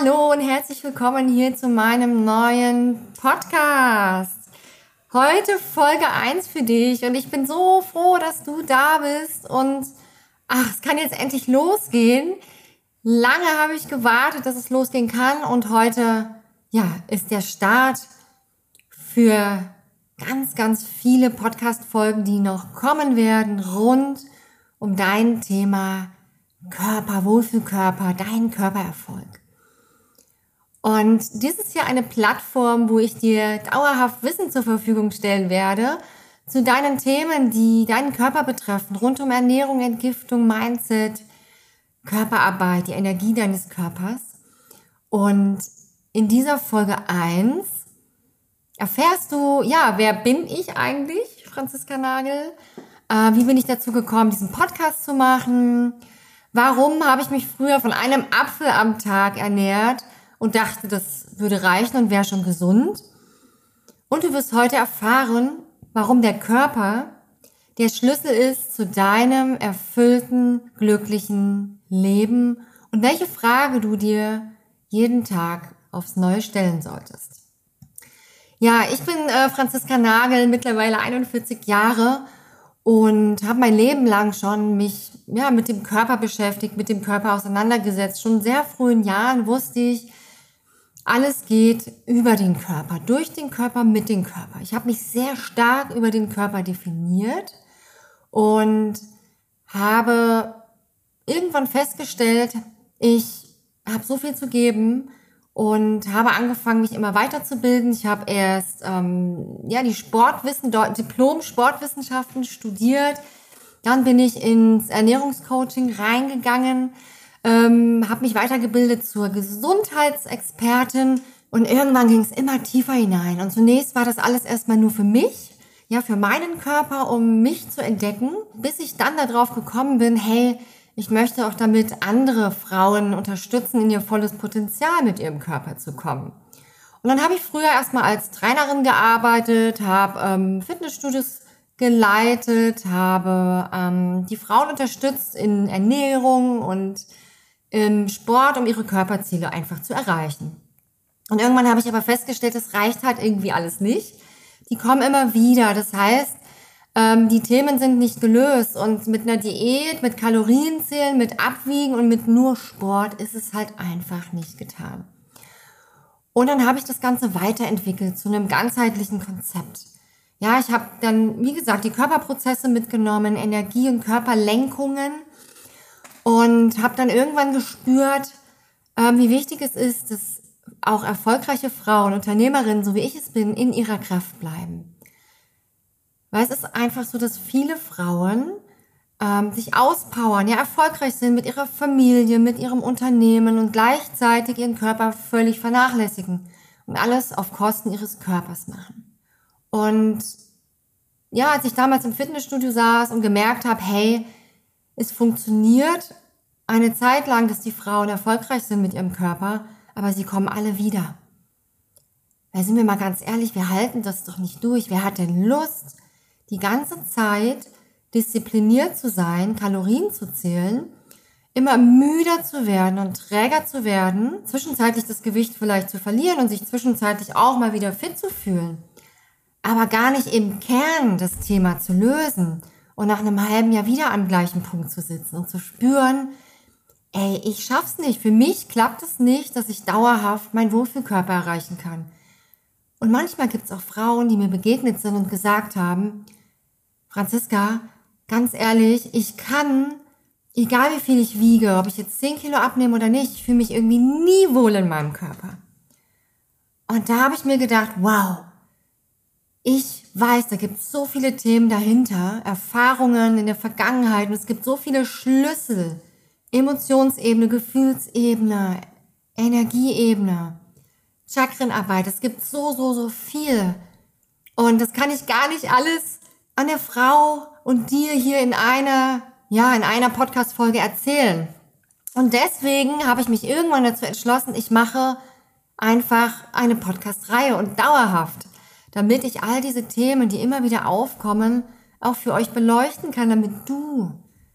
Hallo und herzlich willkommen hier zu meinem neuen Podcast. Heute Folge 1 für dich und ich bin so froh, dass du da bist und ach, es kann jetzt endlich losgehen. Lange habe ich gewartet, dass es losgehen kann und heute, ja, ist der Start für ganz, ganz viele Podcast-Folgen, die noch kommen werden, rund um dein Thema Körper, Wohlfühlkörper, dein Körpererfolg. Und dies ist ja eine Plattform, wo ich dir dauerhaft Wissen zur Verfügung stellen werde zu deinen Themen, die deinen Körper betreffen, rund um Ernährung, Entgiftung, Mindset, Körperarbeit, die Energie deines Körpers. Und in dieser Folge 1 erfährst du, ja, wer bin ich eigentlich, Franziska Nagel? Äh, wie bin ich dazu gekommen, diesen Podcast zu machen? Warum habe ich mich früher von einem Apfel am Tag ernährt? Und dachte, das würde reichen und wäre schon gesund. Und du wirst heute erfahren, warum der Körper der Schlüssel ist zu deinem erfüllten, glücklichen Leben und welche Frage du dir jeden Tag aufs Neue stellen solltest. Ja, ich bin äh, Franziska Nagel, mittlerweile 41 Jahre und habe mein Leben lang schon mich ja mit dem Körper beschäftigt, mit dem Körper auseinandergesetzt. Schon sehr frühen Jahren wusste ich, alles geht über den Körper, durch den Körper, mit dem Körper. Ich habe mich sehr stark über den Körper definiert und habe irgendwann festgestellt, ich habe so viel zu geben und habe angefangen, mich immer weiterzubilden. Ich habe erst ähm, ja die Sportwissen, Diplom Sportwissenschaften studiert. Dann bin ich ins Ernährungscoaching reingegangen ähm, habe mich weitergebildet zur Gesundheitsexpertin und irgendwann ging es immer tiefer hinein. Und zunächst war das alles erstmal nur für mich, ja, für meinen Körper, um mich zu entdecken, bis ich dann darauf gekommen bin, hey, ich möchte auch damit andere Frauen unterstützen, in ihr volles Potenzial mit ihrem Körper zu kommen. Und dann habe ich früher erstmal als Trainerin gearbeitet, habe ähm, Fitnessstudios geleitet, habe ähm, die Frauen unterstützt in Ernährung und im Sport, um ihre Körperziele einfach zu erreichen. Und irgendwann habe ich aber festgestellt, das reicht halt irgendwie alles nicht. Die kommen immer wieder. Das heißt, ähm, die Themen sind nicht gelöst. Und mit einer Diät, mit Kalorienzählen, mit Abwiegen und mit nur Sport ist es halt einfach nicht getan. Und dann habe ich das Ganze weiterentwickelt zu einem ganzheitlichen Konzept. Ja, ich habe dann, wie gesagt, die Körperprozesse mitgenommen, Energie- und Körperlenkungen und habe dann irgendwann gespürt, ähm, wie wichtig es ist, dass auch erfolgreiche Frauen, Unternehmerinnen, so wie ich es bin, in ihrer Kraft bleiben. Weil es ist einfach so, dass viele Frauen ähm, sich auspowern, ja erfolgreich sind mit ihrer Familie, mit ihrem Unternehmen und gleichzeitig ihren Körper völlig vernachlässigen und alles auf Kosten ihres Körpers machen. Und ja, als ich damals im Fitnessstudio saß und gemerkt habe, hey, es funktioniert eine Zeit lang, dass die Frauen erfolgreich sind mit ihrem Körper, aber sie kommen alle wieder. Weil sind wir mal ganz ehrlich, wir halten das doch nicht durch. Wer hat denn Lust, die ganze Zeit diszipliniert zu sein, Kalorien zu zählen, immer müder zu werden und träger zu werden, zwischenzeitlich das Gewicht vielleicht zu verlieren und sich zwischenzeitlich auch mal wieder fit zu fühlen, aber gar nicht im Kern das Thema zu lösen und nach einem halben Jahr wieder am gleichen Punkt zu sitzen und zu spüren, ey, ich schaff's nicht. Für mich klappt es nicht, dass ich dauerhaft meinen Wohlfühlkörper erreichen kann. Und manchmal gibt's auch Frauen, die mir begegnet sind und gesagt haben, Franziska, ganz ehrlich, ich kann, egal wie viel ich wiege, ob ich jetzt 10 Kilo abnehme oder nicht, ich fühle mich irgendwie nie wohl in meinem Körper. Und da habe ich mir gedacht, wow, ich weiß, da gibt es so viele Themen dahinter, Erfahrungen in der Vergangenheit und es gibt so viele Schlüssel, Emotionsebene, Gefühlsebene, Energieebene, Chakrenarbeit. Es gibt so, so, so viel. Und das kann ich gar nicht alles an der Frau und dir hier in einer, ja, in einer Podcast-Folge erzählen. Und deswegen habe ich mich irgendwann dazu entschlossen, ich mache einfach eine Podcast-Reihe und dauerhaft, damit ich all diese Themen, die immer wieder aufkommen, auch für euch beleuchten kann, damit du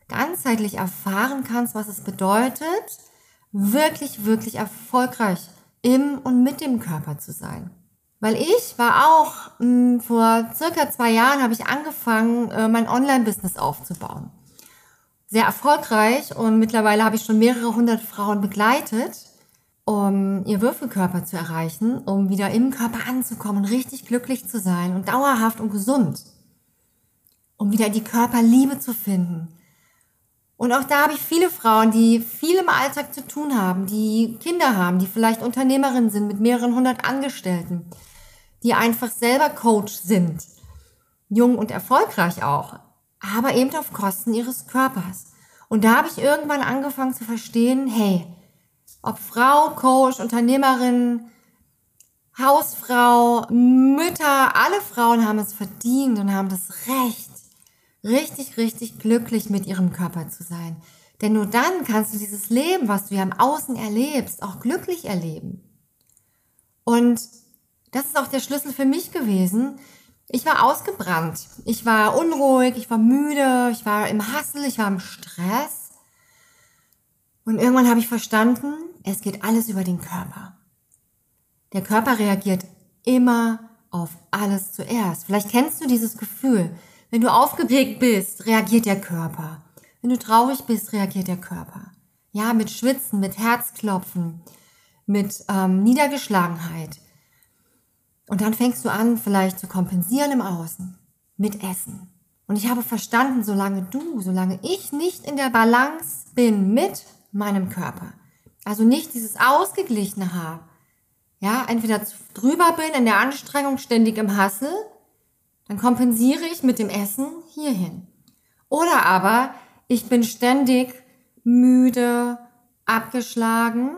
ganzheitlich erfahren kannst, was es bedeutet, wirklich, wirklich erfolgreich im und mit dem Körper zu sein. Weil ich war auch, mh, hm, vor circa zwei Jahren habe ich angefangen, äh, mein Online-Business aufzubauen. Sehr erfolgreich und mittlerweile habe ich schon mehrere hundert Frauen begleitet, um ihr Würfelkörper zu erreichen, um wieder im Körper anzukommen, richtig glücklich zu sein und dauerhaft und gesund. Um wieder die Körperliebe zu finden, und auch da habe ich viele Frauen, die viel im Alltag zu tun haben, die Kinder haben, die vielleicht Unternehmerinnen sind mit mehreren hundert Angestellten, die einfach selber Coach sind, jung und erfolgreich auch, aber eben auf Kosten ihres Körpers. Und da habe ich irgendwann angefangen zu verstehen, hey, ob Frau, Coach, Unternehmerin, Hausfrau, Mütter, alle Frauen haben es verdient und haben das Recht, richtig, richtig glücklich mit ihrem Körper zu sein. Denn nur dann kannst du dieses Leben, was du ja im Außen erlebst, auch glücklich erleben. Und das ist auch der Schlüssel für mich gewesen. Ich war ausgebrannt. Ich war unruhig, ich war müde, ich war im Hassel, ich war im Stress. Und irgendwann habe ich verstanden, es geht alles über den Körper. Der Körper reagiert immer auf alles zuerst. Vielleicht kennst du dieses Gefühl. Wenn du aufgeregt bist, reagiert der Körper. Wenn du traurig bist, reagiert der Körper. Ja, mit Schwitzen, mit Herzklopfen, mit ähm, Niedergeschlagenheit. Und dann fängst du an, vielleicht zu kompensieren im Außen mit Essen. Und ich habe verstanden, solange du, solange ich nicht in der Balance bin mit meinem Körper, also nicht dieses Ausgeglichene habe, ja, entweder drüber bin in der Anstrengung, ständig im Hassel, dann kompensiere ich mit dem Essen hierhin. Oder aber ich bin ständig müde, abgeschlagen,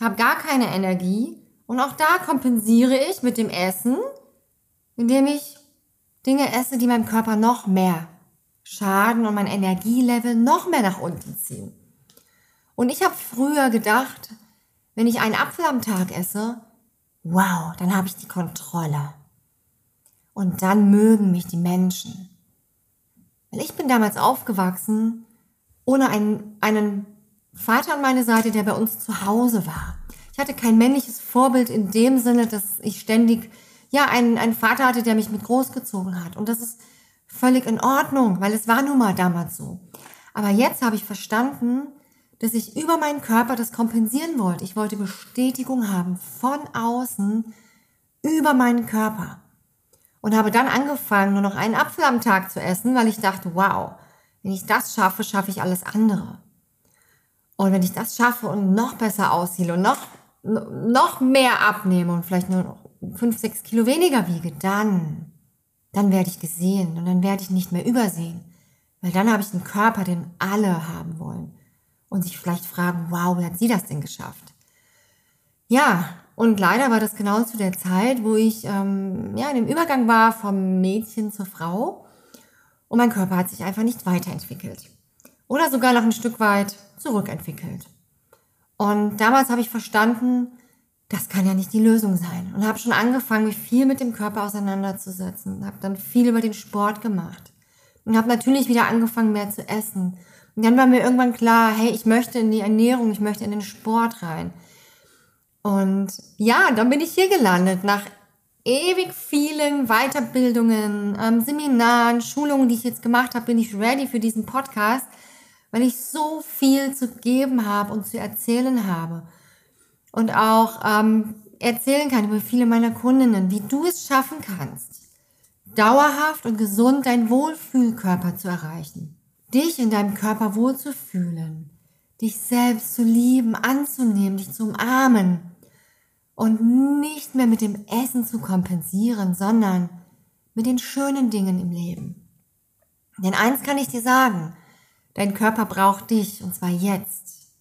habe gar keine Energie und auch da kompensiere ich mit dem Essen, indem ich Dinge esse, die meinem Körper noch mehr schaden und mein Energielevel noch mehr nach unten ziehen. Und ich habe früher gedacht, wenn ich einen Apfel am Tag esse, wow, dann habe ich die Kontrolle. Und dann mögen mich die Menschen. Weil ich bin damals aufgewachsen ohne einen, einen Vater an meine Seite, der bei uns zu Hause war. Ich hatte kein männliches Vorbild in dem Sinne, dass ich ständig, ja, einen, einen Vater hatte, der mich mit großgezogen hat. Und das ist völlig in Ordnung, weil es war nun mal damals so. Aber jetzt habe ich verstanden, dass ich über meinen Körper das kompensieren wollte. Ich wollte Bestätigung haben von außen über meinen Körper und habe dann angefangen, nur noch einen Apfel am Tag zu essen, weil ich dachte, wow, wenn ich das schaffe, schaffe ich alles andere. Und wenn ich das schaffe und noch besser aussehe und noch, noch mehr abnehme und vielleicht nur noch fünf, sechs Kilo weniger wiege, dann, dann werde ich gesehen und dann werde ich nicht mehr übersehen. Weil dann habe ich einen Körper, den alle haben wollen. Und sich vielleicht fragen, wow, wie hat sie das denn geschafft? Ja, und leider war das genau zu der Zeit, wo ich ähm, ja, in dem Übergang war vom Mädchen zur Frau. Und mein Körper hat sich einfach nicht weiterentwickelt. oder sogar noch ein Stück weit zurückentwickelt. Und damals habe ich verstanden, das kann ja nicht die Lösung sein. Und habe schon angefangen, mich viel mit dem Körper auseinanderzusetzen. Habe dann viel über den Sport gemacht. Und habe natürlich wieder angefangen, mehr zu essen. Und dann war mir irgendwann klar, hey, ich möchte in die Ernährung, ich möchte in den Sport rein. Und ja, dann bin ich hier gelandet, nach ewig vielen Weiterbildungen, ähm, Seminaren, Schulungen, die ich jetzt gemacht habe, bin ich ready für diesen Podcast, weil ich so viel zu geben habe und zu erzählen habe und auch ähm, erzählen kann über viele meiner Kundinnen, wie du es schaffen kannst, dauerhaft und gesund deinen Wohlfühlkörper zu erreichen, dich in deinem Körper wohlzufühlen, dich selbst zu lieben, anzunehmen, dich zu umarmen und nicht mehr mit dem Essen zu kompensieren, sondern mit den schönen Dingen im Leben. Denn eins kann ich dir sagen, dein Körper braucht dich und zwar jetzt.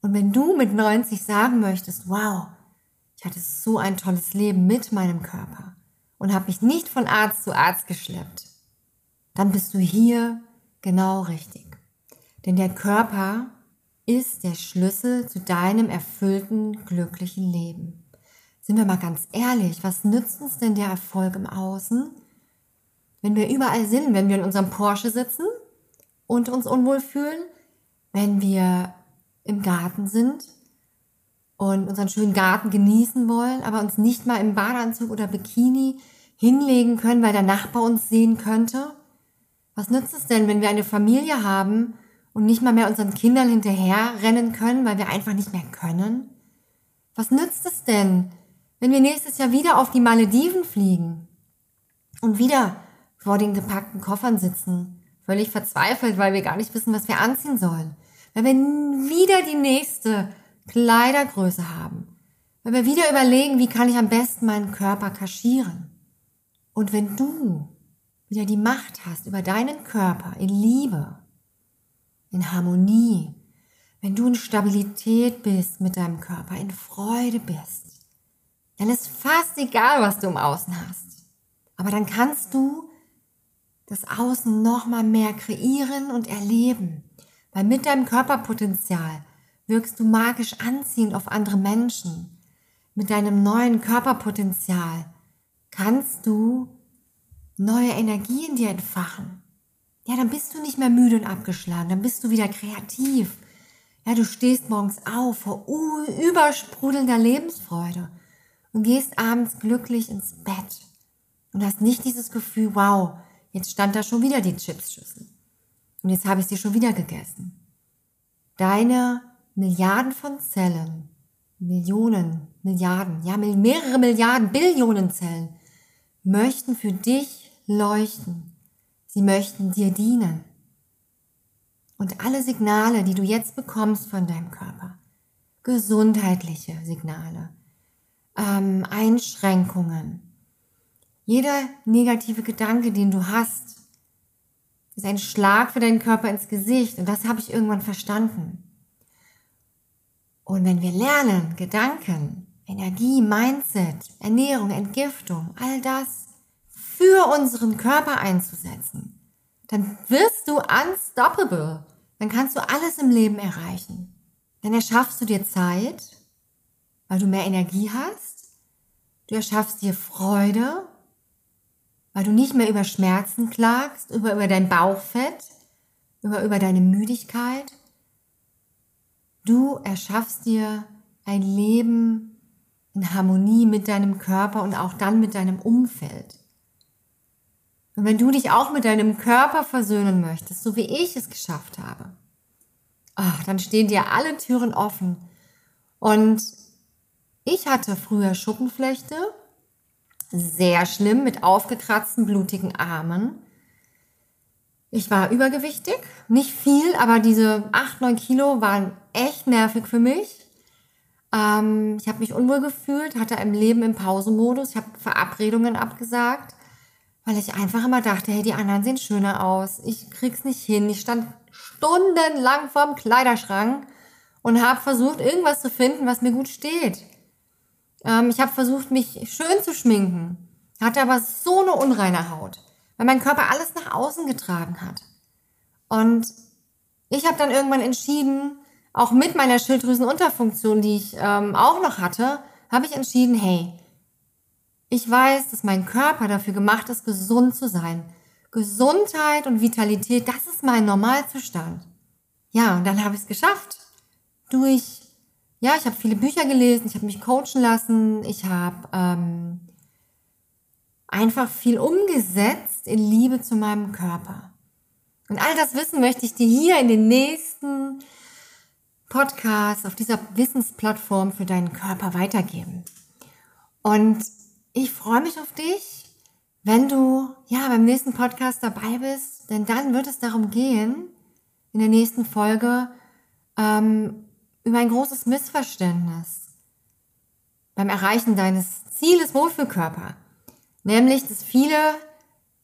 Und wenn du mit 90 sagen möchtest, wow, ich hatte so ein tolles Leben mit meinem Körper und habe mich nicht von Arzt zu Arzt geschleppt, dann bist du hier genau richtig. Denn der Körper ist der Schlüssel zu deinem erfüllten, glücklichen Leben. Sind wir mal ganz ehrlich, was nützt uns denn der Erfolg im Außen, wenn wir überall sind, wenn wir in unserem Porsche sitzen und uns unwohl fühlen, wenn wir im Garten sind und unseren schönen Garten genießen wollen, aber uns nicht mal im Badeanzug oder Bikini hinlegen können, weil der Nachbar uns sehen könnte? Was nützt es denn, wenn wir eine Familie haben und nicht mal mehr unseren Kindern hinterher rennen können, weil wir einfach nicht mehr können? Was nützt es denn, wenn wir nächstes Jahr wieder auf die Malediven fliegen und wieder vor den gepackten Koffern sitzen, völlig verzweifelt, weil wir gar nicht wissen, was wir anziehen sollen? Weil wir wieder die nächste Kleidergröße haben. Weil wir wieder überlegen, wie kann ich am besten meinen Körper kaschieren. Und wenn du wieder die Macht hast über deinen Körper in Liebe, in Harmonie, wenn du in Stabilität bist mit deinem Körper, in Freude bist, dann ist fast egal, was du im Außen hast. Aber dann kannst du das Außen noch mal mehr kreieren und erleben. Weil mit deinem Körperpotenzial wirkst du magisch anziehend auf andere Menschen. Mit deinem neuen Körperpotenzial kannst du neue Energie in dir entfachen. Ja, dann bist du nicht mehr müde und abgeschlagen, dann bist du wieder kreativ. Ja, du stehst morgens auf vor übersprudelnder Lebensfreude und gehst abends glücklich ins Bett und hast nicht dieses Gefühl, wow, jetzt stand da schon wieder die Chipsschüssel. Und jetzt habe ich sie schon wieder gegessen. Deine Milliarden von Zellen, Millionen, Milliarden, ja, mehrere Milliarden, Billionen Zellen möchten für dich leuchten. Sie möchten dir dienen. Und alle Signale, die du jetzt bekommst von deinem Körper, gesundheitliche Signale, ähm, Einschränkungen, jeder negative Gedanke, den du hast, ist ein Schlag für deinen Körper ins Gesicht. Und das habe ich irgendwann verstanden. Und wenn wir lernen, Gedanken, Energie, Mindset, Ernährung, Entgiftung, all das für unseren Körper einzusetzen, dann wirst du unstoppable. Dann kannst du alles im Leben erreichen. Dann erschaffst du dir Zeit, weil du mehr Energie hast. Du erschaffst dir Freude, weil du nicht mehr über Schmerzen klagst, über, über dein Bauchfett, über, über deine Müdigkeit. Du erschaffst dir ein Leben in Harmonie mit deinem Körper und auch dann mit deinem Umfeld. Und wenn du dich auch mit deinem Körper versöhnen möchtest, so wie ich es geschafft habe, ach, dann stehen dir alle Türen offen. Und ich hatte früher Schuppenflechte, sehr schlimm mit aufgekratzten, blutigen Armen. Ich war übergewichtig, nicht viel, aber diese 8, 9 Kilo waren echt nervig für mich. Ähm, ich habe mich unwohl gefühlt, hatte ein Leben im Pausenmodus, ich habe Verabredungen abgesagt, weil ich einfach immer dachte, hey, die anderen sehen schöner aus, ich krieg's nicht hin. Ich stand stundenlang vorm Kleiderschrank und habe versucht, irgendwas zu finden, was mir gut steht. Ähm, ich habe versucht, mich schön zu schminken, hatte aber so eine unreine Haut, weil mein Körper alles nach außen getragen hat. Und Ich habe dann irgendwann entschieden, auch mit meiner Schilddrüsenunterfunktion, die ich ähm, auch noch hatte, habe ich entschieden, hey, ich weiß, dass mein Körper dafür gemacht ist, gesund zu sein. Gesundheit und Vitalität, das ist mein Normalzustand. Ja, und dann habe ich es geschafft. Durch, ja, ich habe viele Bücher gelesen, ich habe mich coachen lassen, ich habe ähm, einfach viel umgesetzt in Liebe zu meinem Körper. Und all das Wissen möchte ich dir hier in den nächsten Podcasts auf dieser Wissensplattform für deinen Körper weitergeben. Und ich freue mich auf dich, wenn du ja beim nächsten Podcast dabei bist, denn dann wird es darum gehen, in der nächsten Folge ähm, über ein großes Missverständnis beim Erreichen deines Zieles Wohlfühlkörper. Nämlich, dass viele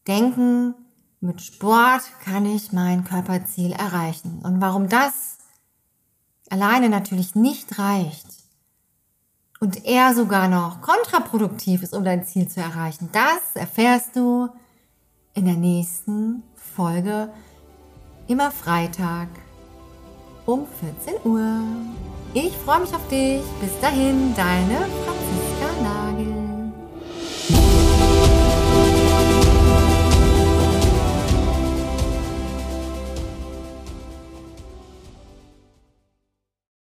denken, mit Sport kann ich mein Körperziel erreichen. Und warum das alleine natürlich nicht reicht und eher sogar noch kontraproduktiv ist, um dein Ziel zu erreichen, das erfährst du in der nächsten Folge immer Freitag um 14 Uhr. Ich freue mich auf dich. Bis dahin, deine Franziska.